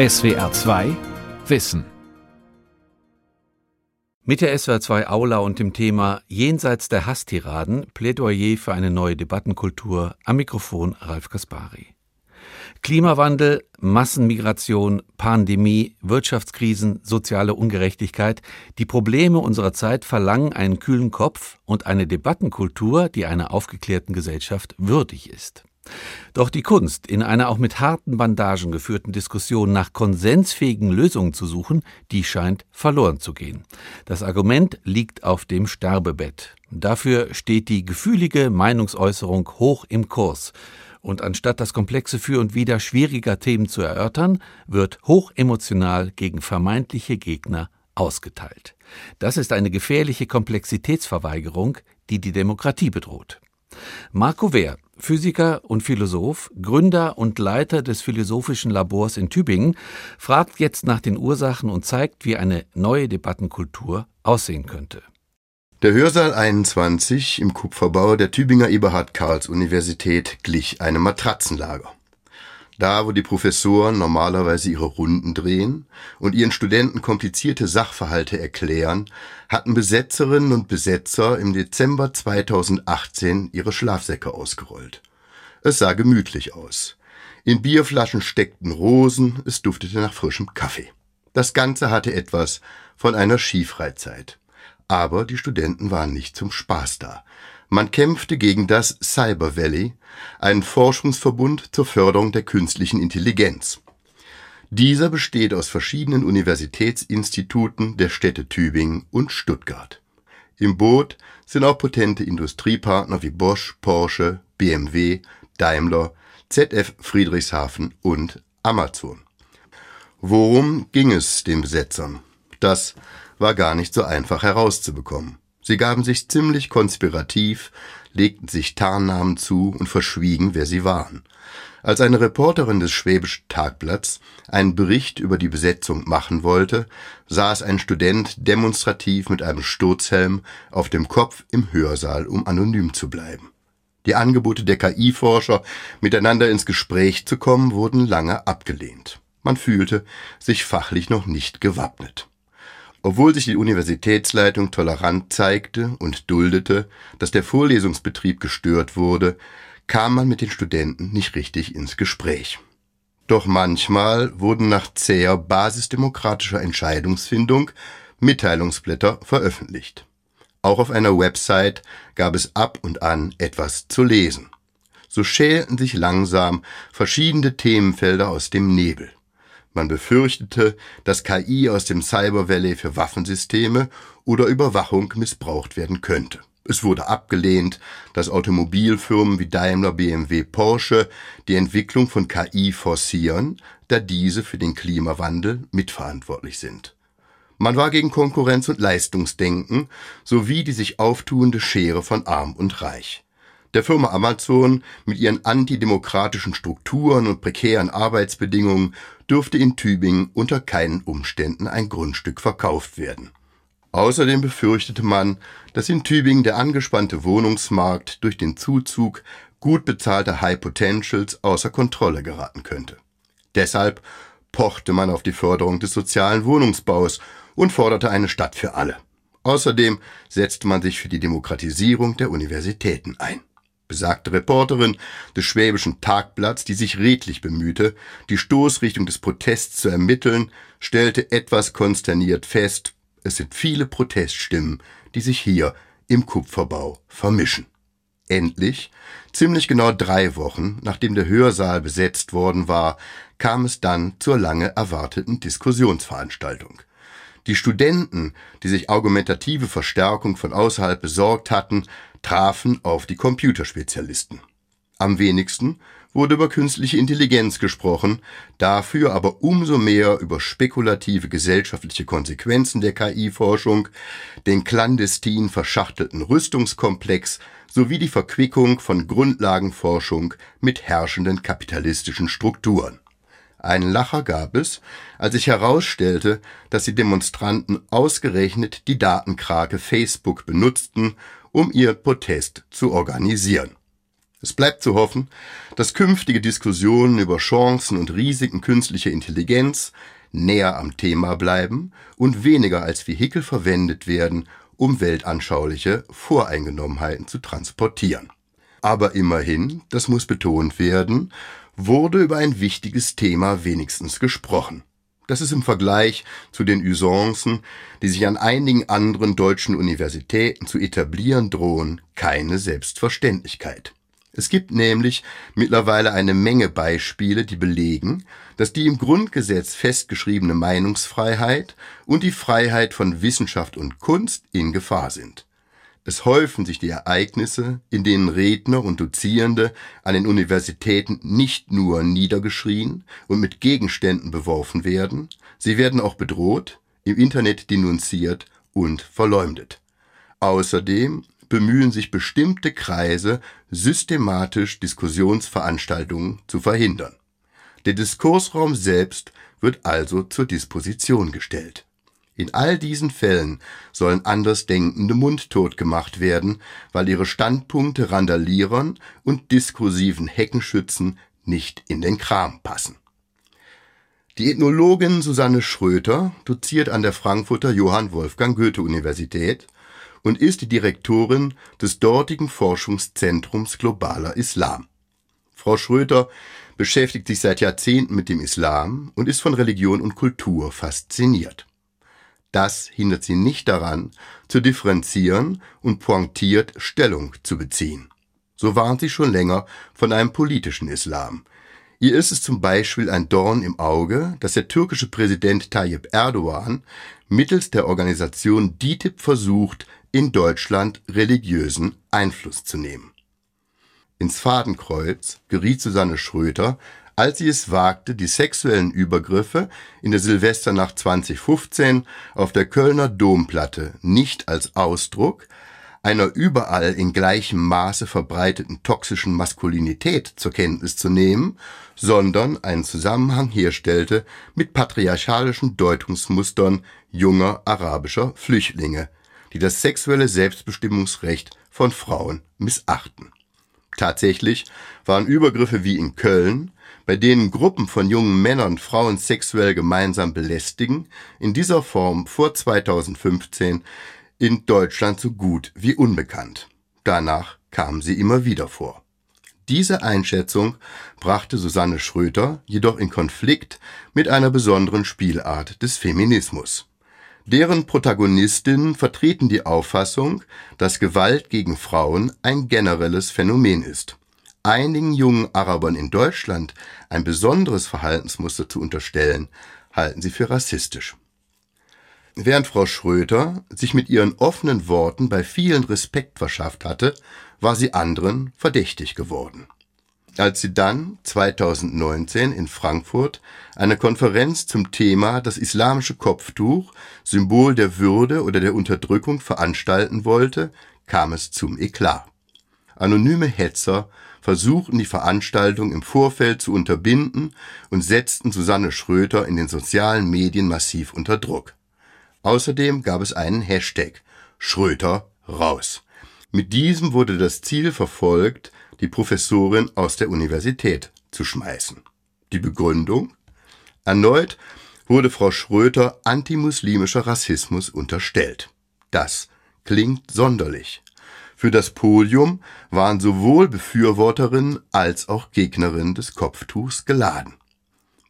SWR 2 Wissen. Mit der SWR 2 Aula und dem Thema Jenseits der Hasstiraden Plädoyer für eine neue Debattenkultur am Mikrofon Ralf Kaspari. Klimawandel, Massenmigration, Pandemie, Wirtschaftskrisen, soziale Ungerechtigkeit, die Probleme unserer Zeit verlangen einen kühlen Kopf und eine Debattenkultur, die einer aufgeklärten Gesellschaft würdig ist. Doch die Kunst, in einer auch mit harten Bandagen geführten Diskussion nach konsensfähigen Lösungen zu suchen, die scheint verloren zu gehen. Das Argument liegt auf dem Sterbebett. Dafür steht die gefühlige Meinungsäußerung hoch im Kurs. Und anstatt das komplexe Für und Wider schwieriger Themen zu erörtern, wird hochemotional gegen vermeintliche Gegner ausgeteilt. Das ist eine gefährliche Komplexitätsverweigerung, die die Demokratie bedroht. Marco Wehr, Physiker und Philosoph, Gründer und Leiter des Philosophischen Labors in Tübingen, fragt jetzt nach den Ursachen und zeigt, wie eine neue Debattenkultur aussehen könnte. Der Hörsaal 21 im Kupferbau der Tübinger Eberhard Karls Universität glich einem Matratzenlager. Da, wo die Professoren normalerweise ihre Runden drehen und ihren Studenten komplizierte Sachverhalte erklären, hatten Besetzerinnen und Besetzer im Dezember 2018 ihre Schlafsäcke ausgerollt. Es sah gemütlich aus. In Bierflaschen steckten Rosen, es duftete nach frischem Kaffee. Das Ganze hatte etwas von einer Skifreizeit. Aber die Studenten waren nicht zum Spaß da. Man kämpfte gegen das Cyber Valley, einen Forschungsverbund zur Förderung der künstlichen Intelligenz. Dieser besteht aus verschiedenen Universitätsinstituten der Städte Tübingen und Stuttgart. Im Boot sind auch potente Industriepartner wie Bosch, Porsche, BMW, Daimler, ZF Friedrichshafen und Amazon. Worum ging es den Besetzern? Das war gar nicht so einfach herauszubekommen. Sie gaben sich ziemlich konspirativ, legten sich Tarnnamen zu und verschwiegen, wer sie waren. Als eine Reporterin des Schwäbischen Tagblatts einen Bericht über die Besetzung machen wollte, saß ein Student demonstrativ mit einem Sturzhelm auf dem Kopf im Hörsaal, um anonym zu bleiben. Die Angebote der KI-Forscher, miteinander ins Gespräch zu kommen, wurden lange abgelehnt. Man fühlte sich fachlich noch nicht gewappnet. Obwohl sich die Universitätsleitung tolerant zeigte und duldete, dass der Vorlesungsbetrieb gestört wurde, kam man mit den Studenten nicht richtig ins Gespräch. Doch manchmal wurden nach zäher basisdemokratischer Entscheidungsfindung Mitteilungsblätter veröffentlicht. Auch auf einer Website gab es ab und an etwas zu lesen. So schälten sich langsam verschiedene Themenfelder aus dem Nebel. Man befürchtete, dass KI aus dem Cyber Valley für Waffensysteme oder Überwachung missbraucht werden könnte. Es wurde abgelehnt, dass Automobilfirmen wie Daimler, BMW, Porsche die Entwicklung von KI forcieren, da diese für den Klimawandel mitverantwortlich sind. Man war gegen Konkurrenz und Leistungsdenken sowie die sich auftuende Schere von Arm und Reich. Der Firma Amazon mit ihren antidemokratischen Strukturen und prekären Arbeitsbedingungen dürfte in Tübingen unter keinen Umständen ein Grundstück verkauft werden. Außerdem befürchtete man, dass in Tübingen der angespannte Wohnungsmarkt durch den Zuzug gut bezahlter High Potentials außer Kontrolle geraten könnte. Deshalb pochte man auf die Förderung des sozialen Wohnungsbaus und forderte eine Stadt für alle. Außerdem setzte man sich für die Demokratisierung der Universitäten ein besagte Reporterin des Schwäbischen Tagblatts, die sich redlich bemühte, die Stoßrichtung des Protests zu ermitteln, stellte etwas konsterniert fest, es sind viele Proteststimmen, die sich hier im Kupferbau vermischen. Endlich, ziemlich genau drei Wochen, nachdem der Hörsaal besetzt worden war, kam es dann zur lange erwarteten Diskussionsveranstaltung. Die Studenten, die sich argumentative Verstärkung von außerhalb besorgt hatten, trafen auf die Computerspezialisten. Am wenigsten wurde über künstliche Intelligenz gesprochen, dafür aber umso mehr über spekulative gesellschaftliche Konsequenzen der KI-Forschung, den clandestin verschachtelten Rüstungskomplex sowie die Verquickung von Grundlagenforschung mit herrschenden kapitalistischen Strukturen. Einen Lacher gab es, als sich herausstellte, dass die Demonstranten ausgerechnet die Datenkrake Facebook benutzten, um ihren Protest zu organisieren. Es bleibt zu hoffen, dass künftige Diskussionen über Chancen und Risiken künstlicher Intelligenz näher am Thema bleiben und weniger als Vehikel verwendet werden, um weltanschauliche Voreingenommenheiten zu transportieren. Aber immerhin, das muss betont werden, wurde über ein wichtiges Thema wenigstens gesprochen. Das ist im Vergleich zu den Usancen, die sich an einigen anderen deutschen Universitäten zu etablieren drohen, keine Selbstverständlichkeit. Es gibt nämlich mittlerweile eine Menge Beispiele, die belegen, dass die im Grundgesetz festgeschriebene Meinungsfreiheit und die Freiheit von Wissenschaft und Kunst in Gefahr sind. Es häufen sich die Ereignisse, in denen Redner und Dozierende an den Universitäten nicht nur niedergeschrien und mit Gegenständen beworfen werden, sie werden auch bedroht, im Internet denunziert und verleumdet. Außerdem bemühen sich bestimmte Kreise, systematisch Diskussionsveranstaltungen zu verhindern. Der Diskursraum selbst wird also zur Disposition gestellt. In all diesen Fällen sollen Andersdenkende mundtot gemacht werden, weil ihre Standpunkte Randalierern und diskursiven Heckenschützen nicht in den Kram passen. Die Ethnologin Susanne Schröter doziert an der Frankfurter Johann Wolfgang Goethe Universität und ist die Direktorin des dortigen Forschungszentrums Globaler Islam. Frau Schröter beschäftigt sich seit Jahrzehnten mit dem Islam und ist von Religion und Kultur fasziniert. Das hindert sie nicht daran, zu differenzieren und pointiert Stellung zu beziehen. So warnt sie schon länger von einem politischen Islam. Ihr ist es zum Beispiel ein Dorn im Auge, dass der türkische Präsident Tayyip Erdogan mittels der Organisation DITIB versucht, in Deutschland religiösen Einfluss zu nehmen. Ins Fadenkreuz geriet Susanne Schröter, als sie es wagte, die sexuellen Übergriffe in der Silvesternacht 2015 auf der Kölner Domplatte nicht als Ausdruck einer überall in gleichem Maße verbreiteten toxischen Maskulinität zur Kenntnis zu nehmen, sondern einen Zusammenhang herstellte mit patriarchalischen Deutungsmustern junger arabischer Flüchtlinge, die das sexuelle Selbstbestimmungsrecht von Frauen missachten. Tatsächlich waren Übergriffe wie in Köln, bei denen Gruppen von jungen Männern Frauen sexuell gemeinsam belästigen, in dieser Form vor 2015 in Deutschland so gut wie unbekannt. Danach kamen sie immer wieder vor. Diese Einschätzung brachte Susanne Schröter jedoch in Konflikt mit einer besonderen Spielart des Feminismus. Deren Protagonistinnen vertreten die Auffassung, dass Gewalt gegen Frauen ein generelles Phänomen ist. Einigen jungen Arabern in Deutschland ein besonderes Verhaltensmuster zu unterstellen, halten sie für rassistisch. Während Frau Schröter sich mit ihren offenen Worten bei vielen Respekt verschafft hatte, war sie anderen verdächtig geworden als sie dann 2019 in Frankfurt eine Konferenz zum Thema das islamische Kopftuch, Symbol der Würde oder der Unterdrückung veranstalten wollte, kam es zum Eklat. Anonyme Hetzer versuchten die Veranstaltung im Vorfeld zu unterbinden und setzten Susanne Schröter in den sozialen Medien massiv unter Druck. Außerdem gab es einen Hashtag Schröter raus. Mit diesem wurde das Ziel verfolgt, die Professorin aus der Universität zu schmeißen. Die Begründung? Erneut wurde Frau Schröter antimuslimischer Rassismus unterstellt. Das klingt sonderlich. Für das Podium waren sowohl Befürworterinnen als auch Gegnerinnen des Kopftuchs geladen.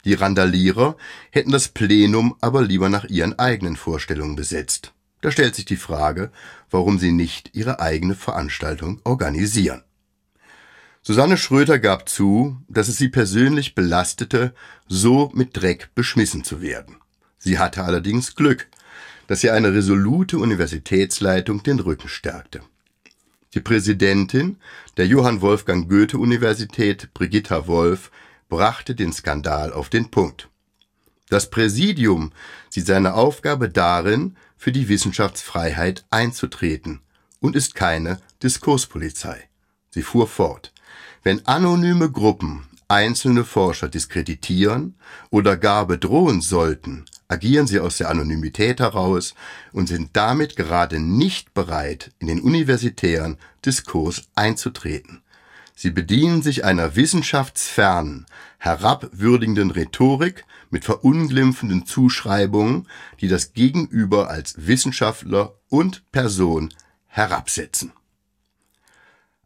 Die Randalierer hätten das Plenum aber lieber nach ihren eigenen Vorstellungen besetzt. Da stellt sich die Frage, warum sie nicht ihre eigene Veranstaltung organisieren. Susanne Schröter gab zu, dass es sie persönlich belastete, so mit Dreck beschmissen zu werden. Sie hatte allerdings Glück, dass ihr eine resolute Universitätsleitung den Rücken stärkte. Die Präsidentin der Johann Wolfgang Goethe Universität, Brigitta Wolf, brachte den Skandal auf den Punkt. Das Präsidium sieht seine Aufgabe darin, für die Wissenschaftsfreiheit einzutreten und ist keine Diskurspolizei. Sie fuhr fort. Wenn anonyme Gruppen einzelne Forscher diskreditieren oder gar bedrohen sollten, agieren sie aus der Anonymität heraus und sind damit gerade nicht bereit, in den universitären Diskurs einzutreten. Sie bedienen sich einer wissenschaftsfernen, herabwürdigenden Rhetorik mit verunglimpfenden Zuschreibungen, die das Gegenüber als Wissenschaftler und Person herabsetzen.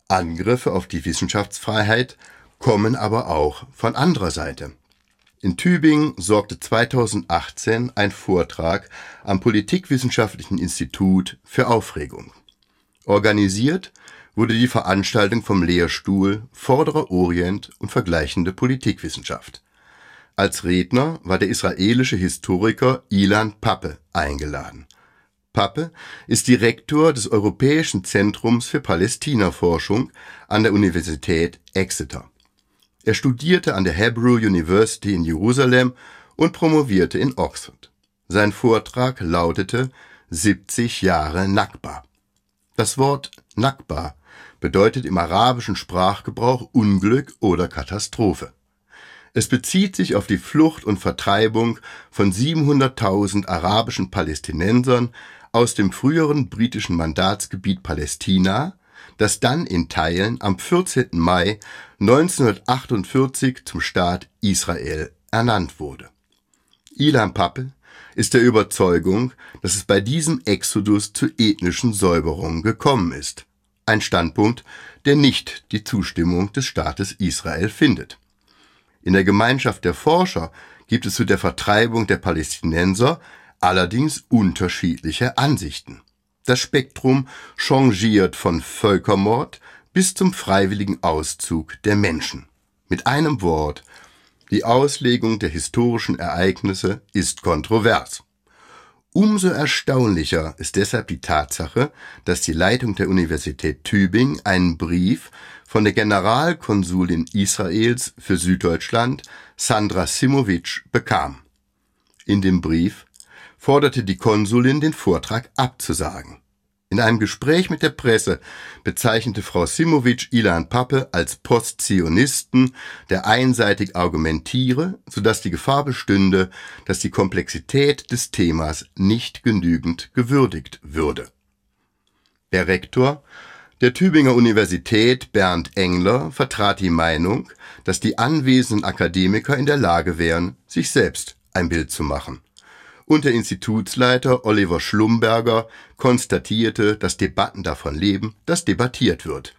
Angriffe auf die Wissenschaftsfreiheit kommen aber auch von anderer Seite. In Tübingen sorgte 2018 ein Vortrag am Politikwissenschaftlichen Institut für Aufregung. Organisiert wurde die Veranstaltung vom Lehrstuhl Vorderer Orient und vergleichende Politikwissenschaft. Als Redner war der israelische Historiker Ilan Pappe eingeladen. Pappe ist Direktor des Europäischen Zentrums für Palästinaforschung an der Universität Exeter. Er studierte an der Hebrew University in Jerusalem und promovierte in Oxford. Sein Vortrag lautete 70 Jahre Nakba. Das Wort Nakba bedeutet im arabischen Sprachgebrauch Unglück oder Katastrophe. Es bezieht sich auf die Flucht und Vertreibung von 700.000 arabischen Palästinensern aus dem früheren britischen Mandatsgebiet Palästina, das dann in Teilen am 14. Mai 1948 zum Staat Israel ernannt wurde. Ilan Pappe ist der Überzeugung, dass es bei diesem Exodus zu ethnischen Säuberungen gekommen ist ein Standpunkt, der nicht die Zustimmung des Staates Israel findet. In der Gemeinschaft der Forscher gibt es zu der Vertreibung der Palästinenser allerdings unterschiedliche Ansichten. Das Spektrum changiert von Völkermord bis zum freiwilligen Auszug der Menschen. Mit einem Wort, die Auslegung der historischen Ereignisse ist kontrovers. Umso erstaunlicher ist deshalb die Tatsache, dass die Leitung der Universität Tübingen einen Brief von der Generalkonsulin Israels für Süddeutschland, Sandra Simovic, bekam. In dem Brief forderte die Konsulin den Vortrag abzusagen. In einem Gespräch mit der Presse bezeichnete Frau Simovic Ilan Pappe als Postzionisten, der einseitig argumentiere, sodass die Gefahr bestünde, dass die Komplexität des Themas nicht genügend gewürdigt würde. Der Rektor der Tübinger Universität Bernd Engler vertrat die Meinung, dass die anwesenden Akademiker in der Lage wären, sich selbst ein Bild zu machen und der Institutsleiter Oliver Schlumberger konstatierte, dass Debatten davon leben, dass debattiert wird.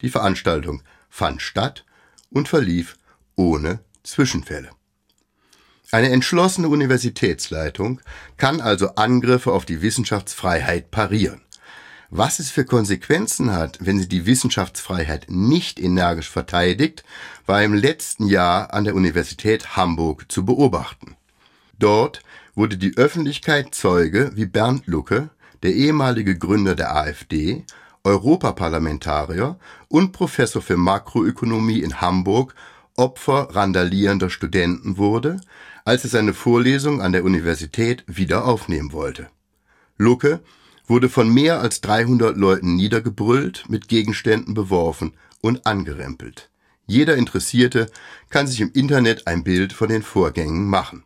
Die Veranstaltung fand statt und verlief ohne Zwischenfälle. Eine entschlossene Universitätsleitung kann also Angriffe auf die Wissenschaftsfreiheit parieren. Was es für Konsequenzen hat, wenn sie die Wissenschaftsfreiheit nicht energisch verteidigt, war im letzten Jahr an der Universität Hamburg zu beobachten. Dort wurde die Öffentlichkeit Zeuge, wie Bernd Lucke, der ehemalige Gründer der AfD, Europaparlamentarier und Professor für Makroökonomie in Hamburg Opfer randalierender Studenten wurde, als er seine Vorlesung an der Universität wieder aufnehmen wollte. Lucke wurde von mehr als 300 Leuten niedergebrüllt, mit Gegenständen beworfen und angerempelt. Jeder Interessierte kann sich im Internet ein Bild von den Vorgängen machen.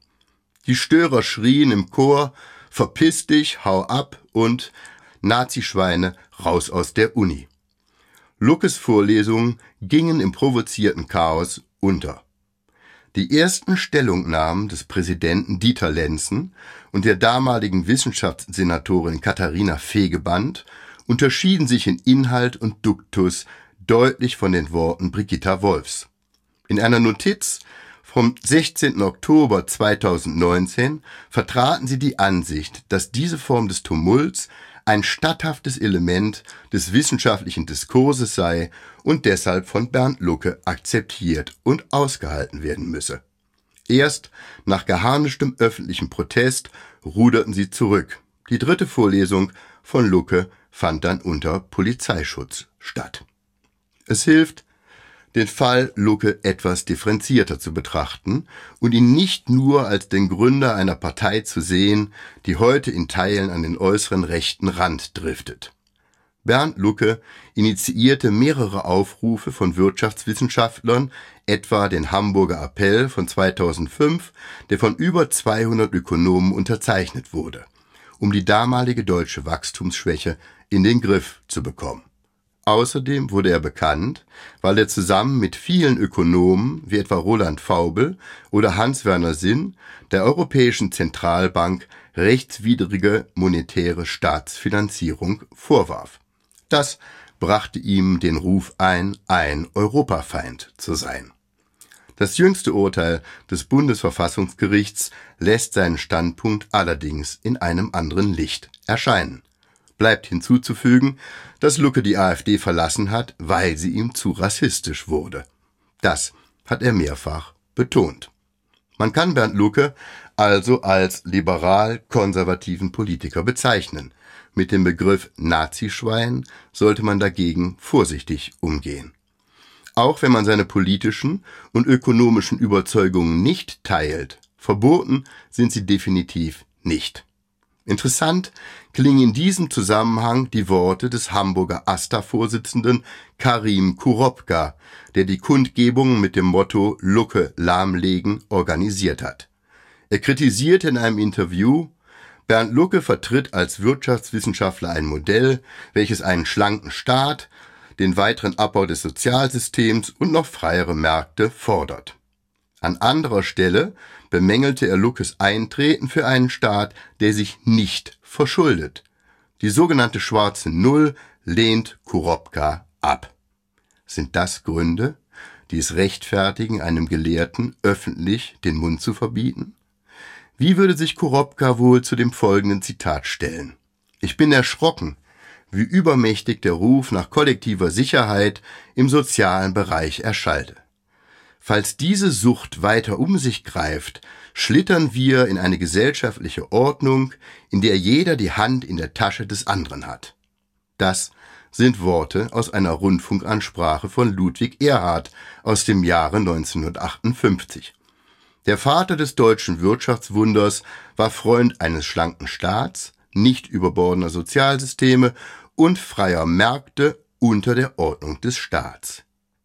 Die Störer schrien im Chor, verpiss dich, hau ab und Nazischweine raus aus der Uni. Luckes Vorlesungen gingen im provozierten Chaos unter. Die ersten Stellungnahmen des Präsidenten Dieter Lenzen und der damaligen Wissenschaftssenatorin Katharina Fegeband unterschieden sich in Inhalt und Duktus deutlich von den Worten Brigitta Wolfs. In einer Notiz vom 16. Oktober 2019 vertraten sie die Ansicht, dass diese Form des Tumults ein statthaftes Element des wissenschaftlichen Diskurses sei und deshalb von Bernd Lucke akzeptiert und ausgehalten werden müsse. Erst nach geharnischtem öffentlichen Protest ruderten sie zurück. Die dritte Vorlesung von Lucke fand dann unter Polizeischutz statt. Es hilft, den Fall Lucke etwas differenzierter zu betrachten und ihn nicht nur als den Gründer einer Partei zu sehen, die heute in Teilen an den äußeren rechten Rand driftet. Bernd Lucke initiierte mehrere Aufrufe von Wirtschaftswissenschaftlern, etwa den Hamburger Appell von 2005, der von über 200 Ökonomen unterzeichnet wurde, um die damalige deutsche Wachstumsschwäche in den Griff zu bekommen. Außerdem wurde er bekannt, weil er zusammen mit vielen Ökonomen wie etwa Roland Faubel oder Hans-Werner Sinn der Europäischen Zentralbank rechtswidrige monetäre Staatsfinanzierung vorwarf. Das brachte ihm den Ruf ein, ein Europafeind zu sein. Das jüngste Urteil des Bundesverfassungsgerichts lässt seinen Standpunkt allerdings in einem anderen Licht erscheinen. Bleibt hinzuzufügen, dass Lucke die AfD verlassen hat, weil sie ihm zu rassistisch wurde. Das hat er mehrfach betont. Man kann Bernd Lucke also als liberal-konservativen Politiker bezeichnen. Mit dem Begriff Nazischwein sollte man dagegen vorsichtig umgehen. Auch wenn man seine politischen und ökonomischen Überzeugungen nicht teilt, verboten sind sie definitiv nicht. Interessant klingen in diesem Zusammenhang die Worte des Hamburger AStA-Vorsitzenden Karim Kuropka, der die Kundgebung mit dem Motto Lucke lahmlegen organisiert hat. Er kritisierte in einem Interview, Bernd Lucke vertritt als Wirtschaftswissenschaftler ein Modell, welches einen schlanken Staat, den weiteren Abbau des Sozialsystems und noch freiere Märkte fordert. An anderer Stelle bemängelte er Luckes Eintreten für einen Staat, der sich nicht verschuldet. Die sogenannte schwarze Null lehnt Kuropka ab. Sind das Gründe, die es rechtfertigen, einem Gelehrten öffentlich den Mund zu verbieten? Wie würde sich Kuropka wohl zu dem folgenden Zitat stellen? Ich bin erschrocken, wie übermächtig der Ruf nach kollektiver Sicherheit im sozialen Bereich erschalte. Falls diese Sucht weiter um sich greift, schlittern wir in eine gesellschaftliche Ordnung, in der jeder die Hand in der Tasche des anderen hat. Das sind Worte aus einer Rundfunkansprache von Ludwig Erhard aus dem Jahre 1958. Der Vater des deutschen Wirtschaftswunders war Freund eines schlanken Staats, nicht überbordener Sozialsysteme und freier Märkte unter der Ordnung des Staats.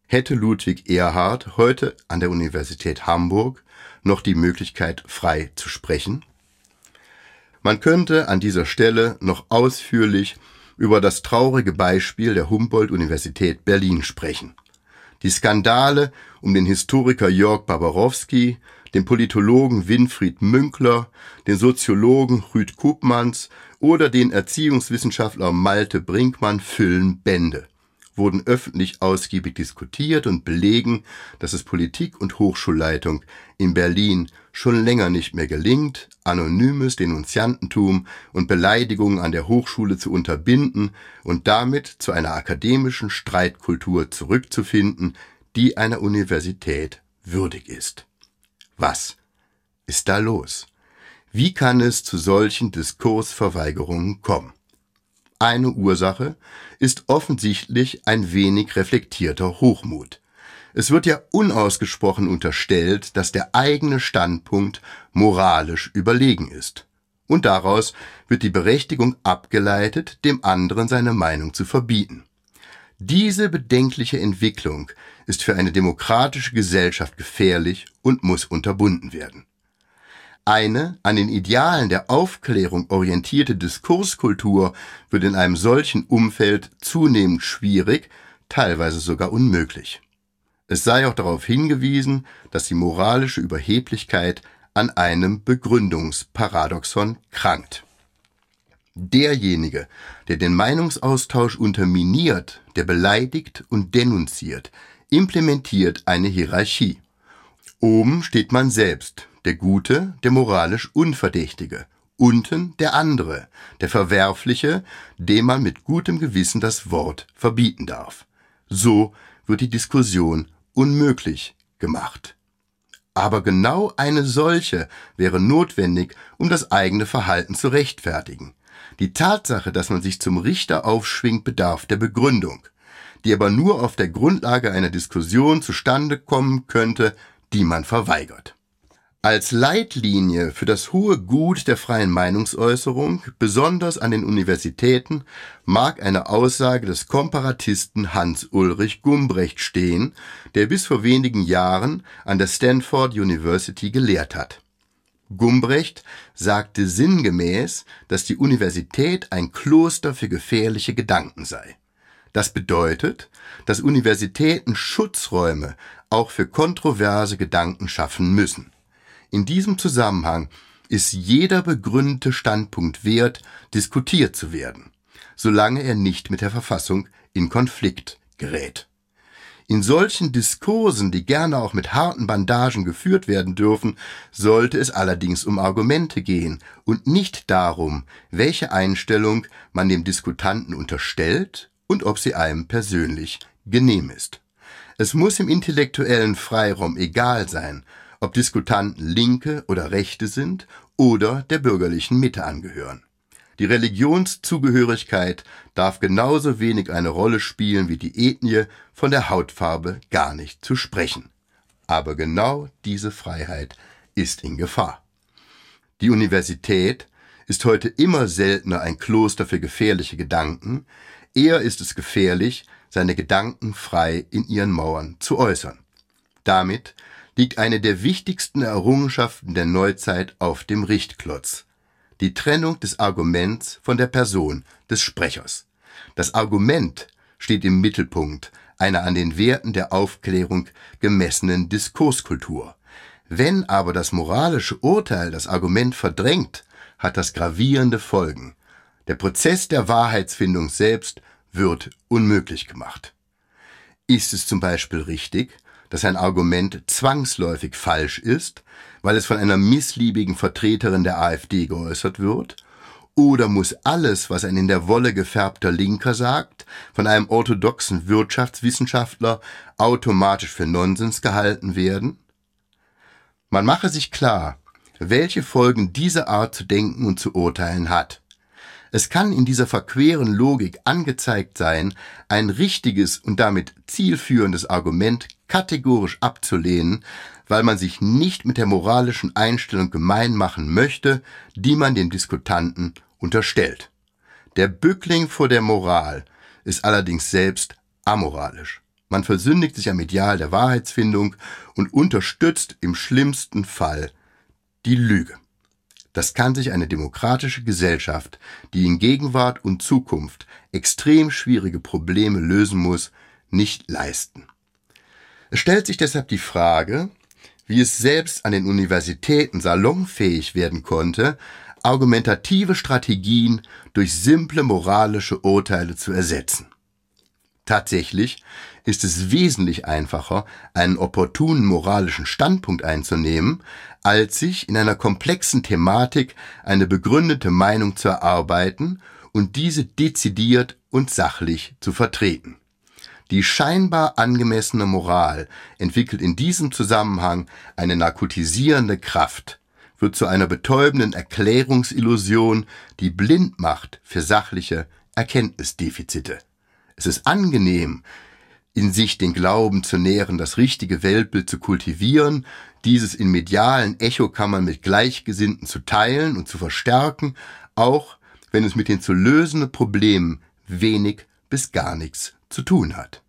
Hätte Ludwig Erhard heute an der Universität Hamburg noch die Möglichkeit, frei zu sprechen? Man könnte an dieser Stelle noch ausführlich über das traurige Beispiel der Humboldt-Universität Berlin sprechen. Die Skandale um den Historiker Jörg Barbarowski, den Politologen Winfried Münkler, den Soziologen Rüd Kupmanns oder den Erziehungswissenschaftler Malte Brinkmann füllen Bände wurden öffentlich ausgiebig diskutiert und belegen, dass es Politik und Hochschulleitung in Berlin schon länger nicht mehr gelingt, anonymes Denunziantentum und Beleidigungen an der Hochschule zu unterbinden und damit zu einer akademischen Streitkultur zurückzufinden, die einer Universität würdig ist. Was ist da los? Wie kann es zu solchen Diskursverweigerungen kommen? Eine Ursache ist offensichtlich ein wenig reflektierter Hochmut. Es wird ja unausgesprochen unterstellt, dass der eigene Standpunkt moralisch überlegen ist. Und daraus wird die Berechtigung abgeleitet, dem anderen seine Meinung zu verbieten. Diese bedenkliche Entwicklung ist für eine demokratische Gesellschaft gefährlich und muss unterbunden werden. Eine an den Idealen der Aufklärung orientierte Diskurskultur wird in einem solchen Umfeld zunehmend schwierig, teilweise sogar unmöglich. Es sei auch darauf hingewiesen, dass die moralische Überheblichkeit an einem Begründungsparadoxon krankt. Derjenige, der den Meinungsaustausch unterminiert, der beleidigt und denunziert, implementiert eine Hierarchie. Oben steht man selbst, der Gute, der moralisch Unverdächtige, unten der andere, der Verwerfliche, dem man mit gutem Gewissen das Wort verbieten darf. So wird die Diskussion unmöglich gemacht. Aber genau eine solche wäre notwendig, um das eigene Verhalten zu rechtfertigen. Die Tatsache, dass man sich zum Richter aufschwingt, bedarf der Begründung, die aber nur auf der Grundlage einer Diskussion zustande kommen könnte, die man verweigert. Als Leitlinie für das hohe Gut der freien Meinungsäußerung, besonders an den Universitäten, mag eine Aussage des Komparatisten Hans-Ulrich Gumbrecht stehen, der bis vor wenigen Jahren an der Stanford University gelehrt hat. Gumbrecht sagte sinngemäß, dass die Universität ein Kloster für gefährliche Gedanken sei. Das bedeutet, dass Universitäten Schutzräume auch für kontroverse Gedanken schaffen müssen. In diesem Zusammenhang ist jeder begründete Standpunkt wert, diskutiert zu werden, solange er nicht mit der Verfassung in Konflikt gerät. In solchen Diskursen, die gerne auch mit harten Bandagen geführt werden dürfen, sollte es allerdings um Argumente gehen und nicht darum, welche Einstellung man dem Diskutanten unterstellt und ob sie einem persönlich genehm ist. Es muss im intellektuellen Freiraum egal sein, ob Diskutanten Linke oder Rechte sind oder der bürgerlichen Mitte angehören. Die Religionszugehörigkeit darf genauso wenig eine Rolle spielen wie die Ethnie, von der Hautfarbe gar nicht zu sprechen. Aber genau diese Freiheit ist in Gefahr. Die Universität ist heute immer seltener ein Kloster für gefährliche Gedanken, eher ist es gefährlich, seine Gedanken frei in ihren Mauern zu äußern. Damit liegt eine der wichtigsten Errungenschaften der Neuzeit auf dem Richtklotz die Trennung des Arguments von der Person des Sprechers. Das Argument steht im Mittelpunkt einer an den Werten der Aufklärung gemessenen Diskurskultur. Wenn aber das moralische Urteil das Argument verdrängt, hat das gravierende Folgen. Der Prozess der Wahrheitsfindung selbst wird unmöglich gemacht. Ist es zum Beispiel richtig, dass ein Argument zwangsläufig falsch ist, weil es von einer missliebigen Vertreterin der AfD geäußert wird? Oder muss alles, was ein in der Wolle gefärbter Linker sagt, von einem orthodoxen Wirtschaftswissenschaftler automatisch für Nonsens gehalten werden? Man mache sich klar, welche Folgen diese Art zu denken und zu urteilen hat. Es kann in dieser verqueren Logik angezeigt sein, ein richtiges und damit zielführendes Argument kategorisch abzulehnen, weil man sich nicht mit der moralischen Einstellung gemein machen möchte, die man dem Diskutanten unterstellt. Der Bückling vor der Moral ist allerdings selbst amoralisch. Man versündigt sich am Ideal der Wahrheitsfindung und unterstützt im schlimmsten Fall die Lüge. Das kann sich eine demokratische Gesellschaft, die in Gegenwart und Zukunft extrem schwierige Probleme lösen muss, nicht leisten. Es stellt sich deshalb die Frage, wie es selbst an den Universitäten salonfähig werden konnte, argumentative Strategien durch simple moralische Urteile zu ersetzen. Tatsächlich ist es wesentlich einfacher, einen opportunen moralischen Standpunkt einzunehmen, als sich in einer komplexen Thematik eine begründete Meinung zu erarbeiten und diese dezidiert und sachlich zu vertreten. Die scheinbar angemessene Moral entwickelt in diesem Zusammenhang eine narkotisierende Kraft, wird zu einer betäubenden Erklärungsillusion, die blind macht für sachliche Erkenntnisdefizite. Es ist angenehm, in sich den Glauben zu nähren, das richtige Weltbild zu kultivieren, dieses in medialen Echokammern mit Gleichgesinnten zu teilen und zu verstärken, auch wenn es mit den zu lösenden Problemen wenig bis gar nichts zu tun hat.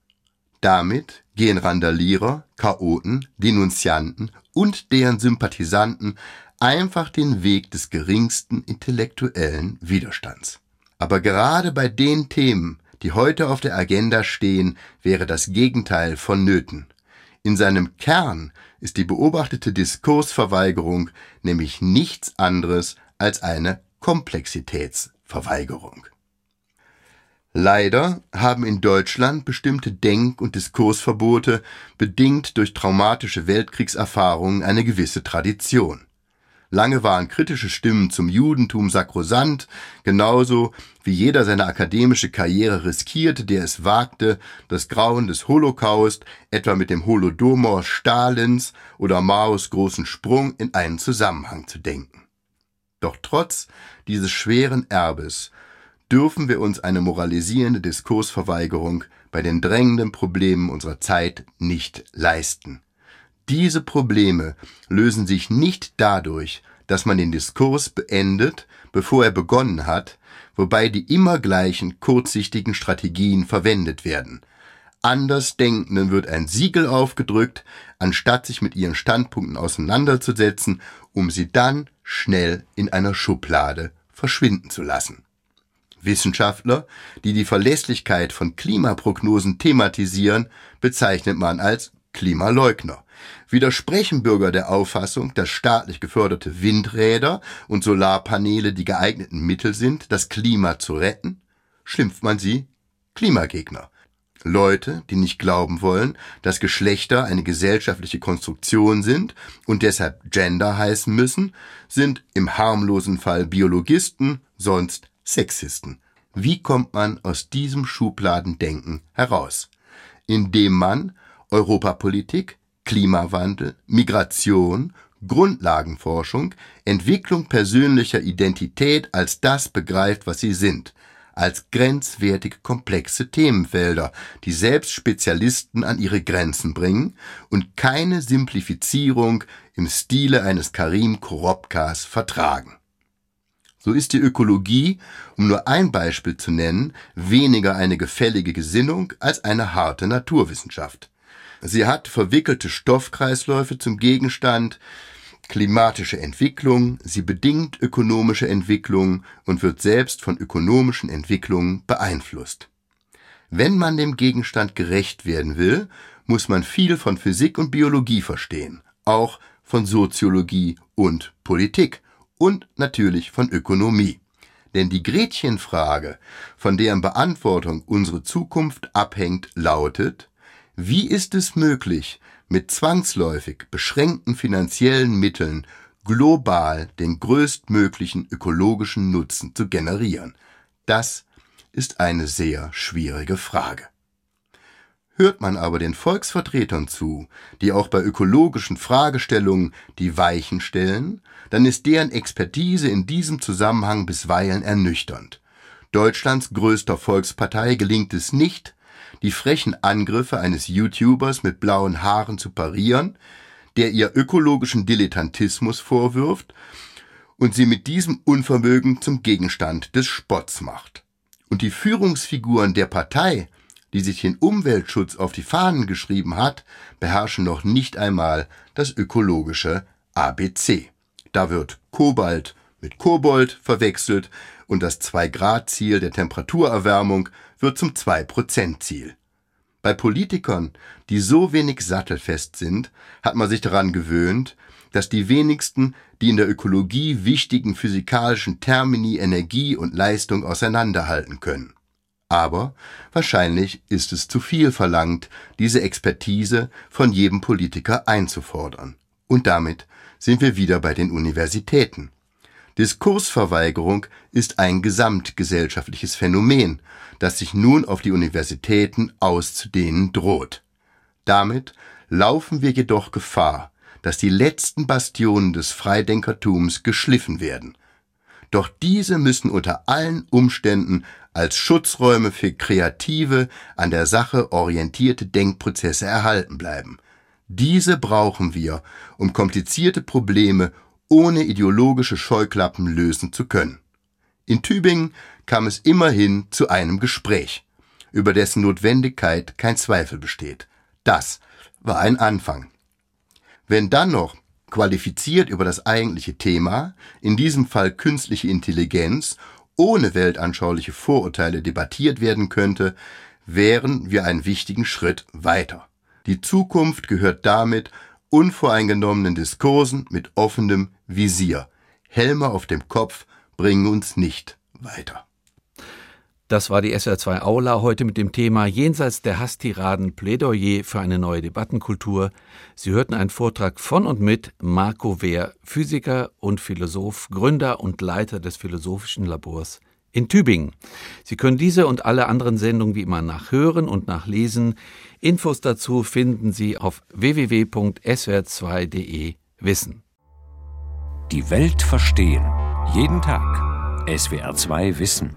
Damit gehen Randalierer, Chaoten, Denunzianten und deren Sympathisanten einfach den Weg des geringsten intellektuellen Widerstands. Aber gerade bei den Themen, die heute auf der Agenda stehen, wäre das Gegenteil vonnöten. In seinem Kern ist die beobachtete Diskursverweigerung nämlich nichts anderes als eine Komplexitätsverweigerung. Leider haben in Deutschland bestimmte Denk- und Diskursverbote bedingt durch traumatische Weltkriegserfahrungen eine gewisse Tradition. Lange waren kritische Stimmen zum Judentum sakrosant, genauso wie jeder seine akademische Karriere riskierte, der es wagte, das Grauen des Holocaust etwa mit dem Holodomor Stalins oder Maos großen Sprung in einen Zusammenhang zu denken. Doch trotz dieses schweren Erbes dürfen wir uns eine moralisierende Diskursverweigerung bei den drängenden Problemen unserer Zeit nicht leisten. Diese Probleme lösen sich nicht dadurch, dass man den Diskurs beendet, bevor er begonnen hat, wobei die immer gleichen kurzsichtigen Strategien verwendet werden. Andersdenkenden wird ein Siegel aufgedrückt, anstatt sich mit ihren Standpunkten auseinanderzusetzen, um sie dann schnell in einer Schublade verschwinden zu lassen. Wissenschaftler, die die Verlässlichkeit von Klimaprognosen thematisieren, bezeichnet man als Klimaleugner. Widersprechen Bürger der Auffassung, dass staatlich geförderte Windräder und Solarpaneele die geeigneten Mittel sind, das Klima zu retten, schimpft man sie Klimagegner. Leute, die nicht glauben wollen, dass Geschlechter eine gesellschaftliche Konstruktion sind und deshalb Gender heißen müssen, sind im harmlosen Fall Biologisten, sonst Sexisten. Wie kommt man aus diesem Schubladendenken heraus? Indem man Europapolitik, Klimawandel, Migration, Grundlagenforschung, Entwicklung persönlicher Identität als das begreift, was sie sind, als grenzwertig komplexe Themenfelder, die selbst Spezialisten an ihre Grenzen bringen und keine Simplifizierung im Stile eines Karim Koropkas vertragen. So ist die Ökologie, um nur ein Beispiel zu nennen, weniger eine gefällige Gesinnung als eine harte Naturwissenschaft. Sie hat verwickelte Stoffkreisläufe zum Gegenstand, klimatische Entwicklung, sie bedingt ökonomische Entwicklung und wird selbst von ökonomischen Entwicklungen beeinflusst. Wenn man dem Gegenstand gerecht werden will, muss man viel von Physik und Biologie verstehen, auch von Soziologie und Politik und natürlich von Ökonomie. Denn die Gretchenfrage, von deren Beantwortung unsere Zukunft abhängt, lautet, wie ist es möglich, mit zwangsläufig beschränkten finanziellen Mitteln global den größtmöglichen ökologischen Nutzen zu generieren? Das ist eine sehr schwierige Frage. Hört man aber den Volksvertretern zu, die auch bei ökologischen Fragestellungen die Weichen stellen, dann ist deren Expertise in diesem Zusammenhang bisweilen ernüchternd. Deutschlands größter Volkspartei gelingt es nicht, die frechen Angriffe eines YouTubers mit blauen Haaren zu parieren, der ihr ökologischen Dilettantismus vorwirft und sie mit diesem Unvermögen zum Gegenstand des Spotts macht. Und die Führungsfiguren der Partei, die sich den Umweltschutz auf die Fahnen geschrieben hat, beherrschen noch nicht einmal das ökologische ABC. Da wird Kobalt mit Kobold verwechselt und das 2-Grad-Ziel der Temperaturerwärmung wird zum 2-Prozent-Ziel. Bei Politikern, die so wenig sattelfest sind, hat man sich daran gewöhnt, dass die wenigsten die in der Ökologie wichtigen physikalischen Termini Energie und Leistung auseinanderhalten können. Aber wahrscheinlich ist es zu viel verlangt, diese Expertise von jedem Politiker einzufordern. Und damit sind wir wieder bei den Universitäten. Diskursverweigerung ist ein gesamtgesellschaftliches Phänomen, das sich nun auf die Universitäten auszudehnen droht. Damit laufen wir jedoch Gefahr, dass die letzten Bastionen des Freidenkertums geschliffen werden. Doch diese müssen unter allen Umständen als Schutzräume für kreative, an der Sache orientierte Denkprozesse erhalten bleiben. Diese brauchen wir, um komplizierte Probleme ohne ideologische Scheuklappen lösen zu können. In Tübingen kam es immerhin zu einem Gespräch, über dessen Notwendigkeit kein Zweifel besteht. Das war ein Anfang. Wenn dann noch qualifiziert über das eigentliche Thema, in diesem Fall künstliche Intelligenz, ohne weltanschauliche Vorurteile debattiert werden könnte, wären wir einen wichtigen Schritt weiter. Die Zukunft gehört damit unvoreingenommenen Diskursen mit offenem Visier. Helme auf dem Kopf bringen uns nicht weiter. Das war die SR2 Aula heute mit dem Thema Jenseits der Hasstiraden Plädoyer für eine neue Debattenkultur. Sie hörten einen Vortrag von und mit Marco Wehr, Physiker und Philosoph, Gründer und Leiter des Philosophischen Labors in Tübingen. Sie können diese und alle anderen Sendungen wie immer nachhören und nachlesen. Infos dazu finden Sie auf www.swr2.de Wissen. Die Welt verstehen. Jeden Tag. SWR2 Wissen.